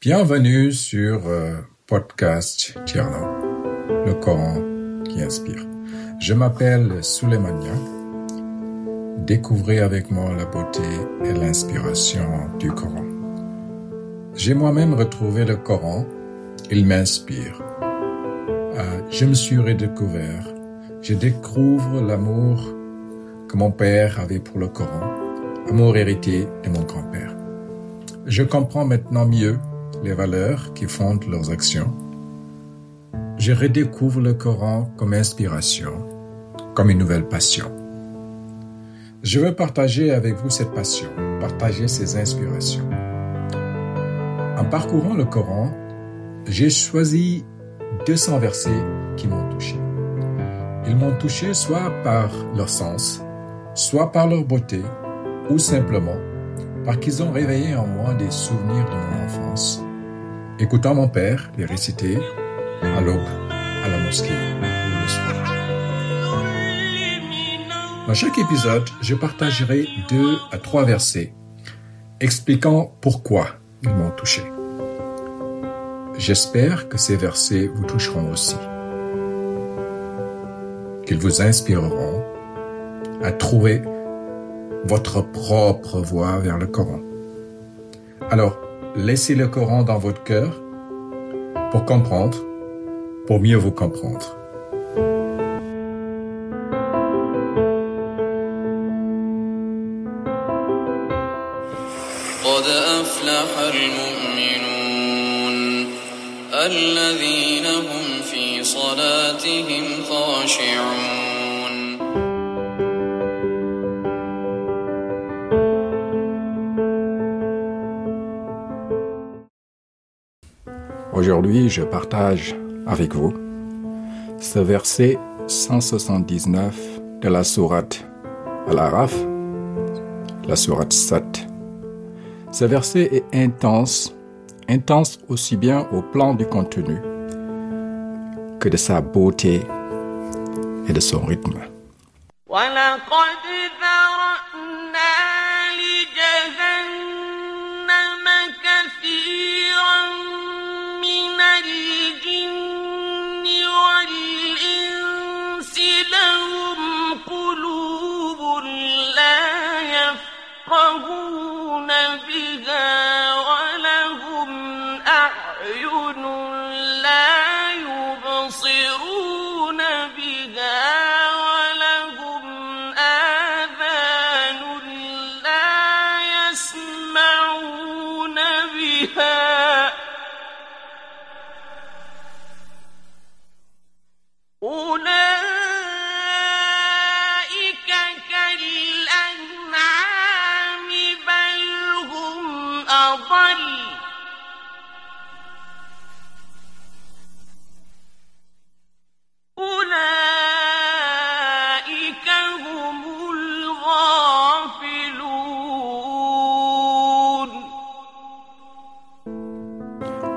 Bienvenue sur euh, podcast Tierno, le Coran qui inspire. Je m'appelle Souleymania. Découvrez avec moi la beauté et l'inspiration du Coran. J'ai moi-même retrouvé le Coran. Il m'inspire. Euh, je me suis redécouvert. Je découvre l'amour que mon père avait pour le Coran, amour hérité de mon grand-père. Je comprends maintenant mieux les valeurs qui fondent leurs actions. Je redécouvre le Coran comme inspiration, comme une nouvelle passion. Je veux partager avec vous cette passion, partager ces inspirations. En parcourant le Coran, j'ai choisi 200 versets qui m'ont touché. Ils m'ont touché soit par leur sens, soit par leur beauté, ou simplement parce qu'ils ont réveillé en moi des souvenirs de mon enfance écoutant mon père les réciter à l'aube, à la mosquée le soir. Dans chaque épisode, je partagerai deux à trois versets expliquant pourquoi ils m'ont touché. J'espère que ces versets vous toucheront aussi, qu'ils vous inspireront à trouver votre propre voie vers le Coran. Alors, laissez le Coran dans votre cœur pour comprendre, pour mieux vous comprendre. قد أفلح المؤمنون الذين هم في صلاتهم خاشعون Aujourd'hui, je partage avec vous ce verset 179 de la sourate Al-Araf, la sourate 7. Ce verset est intense, intense aussi bien au plan du contenu que de sa beauté et de son rythme. يفقهون بها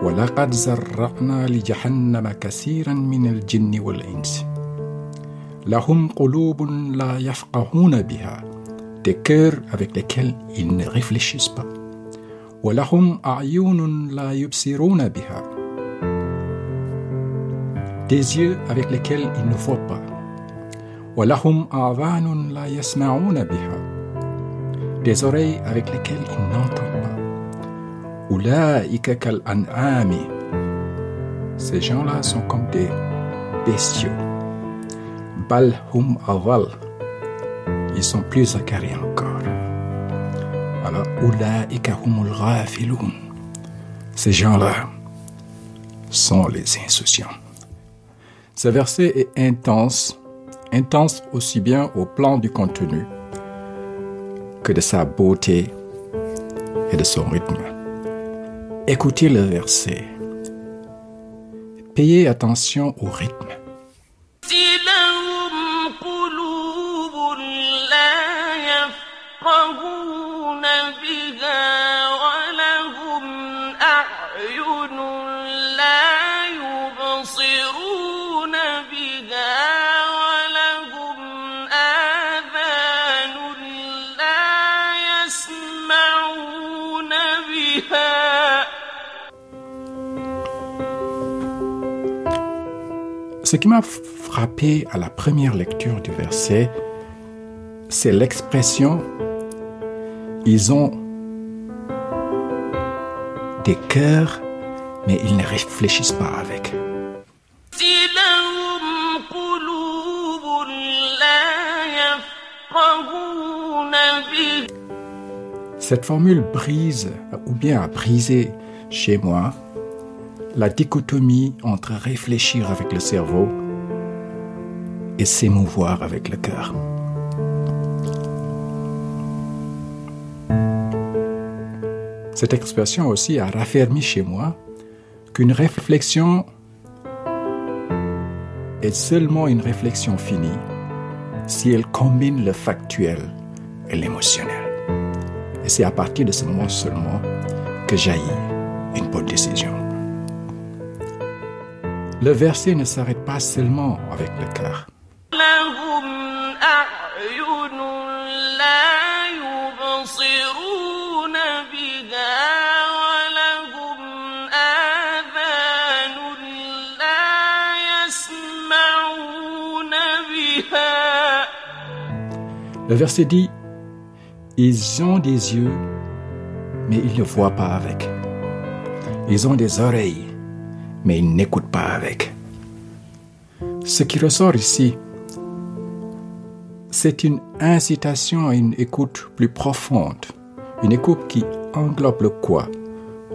ولقد زرعنا لجهنم كثيرا من الجن والإنس لهم قلوب لا يفقهون بها des cœurs avec lesquels ils ne réfléchissent pas ولهم أعين لا يبصرون بها des yeux avec lesquels ils ne voient pas ولهم آذان لا يسمعون بها des oreilles avec lesquelles ils n'entendent Kal an'ami. Ces gens-là sont comme des bestiaux. Bal hum aval. Ils sont plus accarés encore. Alors, Oulaïka humul ghafiloun. Ces gens-là sont les insouciants. Ce verset est intense, intense aussi bien au plan du contenu que de sa beauté et de son rythme. Écoutez le verset. Payez attention au rythme. Ce qui m'a frappé à la première lecture du verset, c'est l'expression ils ont des cœurs, mais ils ne réfléchissent pas avec. Cette formule brise ou bien a brisé chez moi la dichotomie entre réfléchir avec le cerveau et s'émouvoir avec le cœur. Cette expression aussi a raffermi chez moi qu'une réflexion est seulement une réflexion finie si elle combine le factuel et l'émotionnel. Et c'est à partir de ce moment seulement que jaillit une bonne décision le verset ne s'arrête pas seulement avec le cœur. Le verset dit, ils ont des yeux, mais ils ne voient pas avec. Ils ont des oreilles, mais ils n'écoutent pas avec. Ce qui ressort ici, c'est une incitation à une écoute plus profonde, une écoute qui englobe le quoi,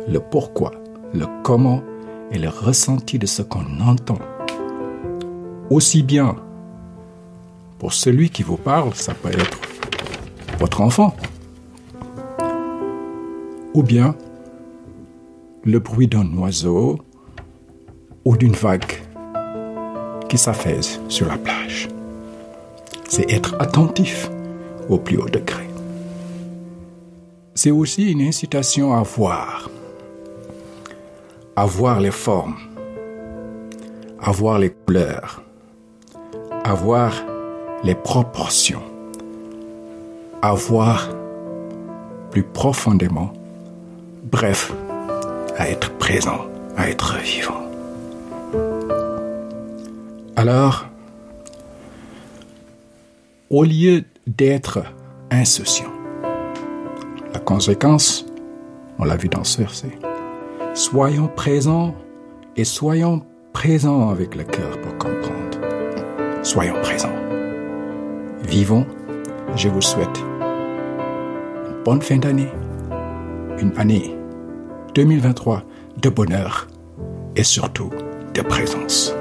le pourquoi, le comment et le ressenti de ce qu'on entend. Aussi bien pour celui qui vous parle, ça peut être votre enfant. Ou bien le bruit d'un oiseau ou d'une vague qui s'affaise sur la plage. C'est être attentif au plus haut degré. C'est aussi une incitation à voir, à voir les formes, à voir les couleurs, à voir les proportions, à voir plus profondément, bref, à être présent, à être vivant. Alors, au lieu d'être insouciant, la conséquence, on l'a vu dans ce verset, soyons présents et soyons présents avec le cœur pour comprendre. Soyons présents. Vivons, je vous souhaite une bonne fin d'année, une année 2023 de bonheur et surtout de présence.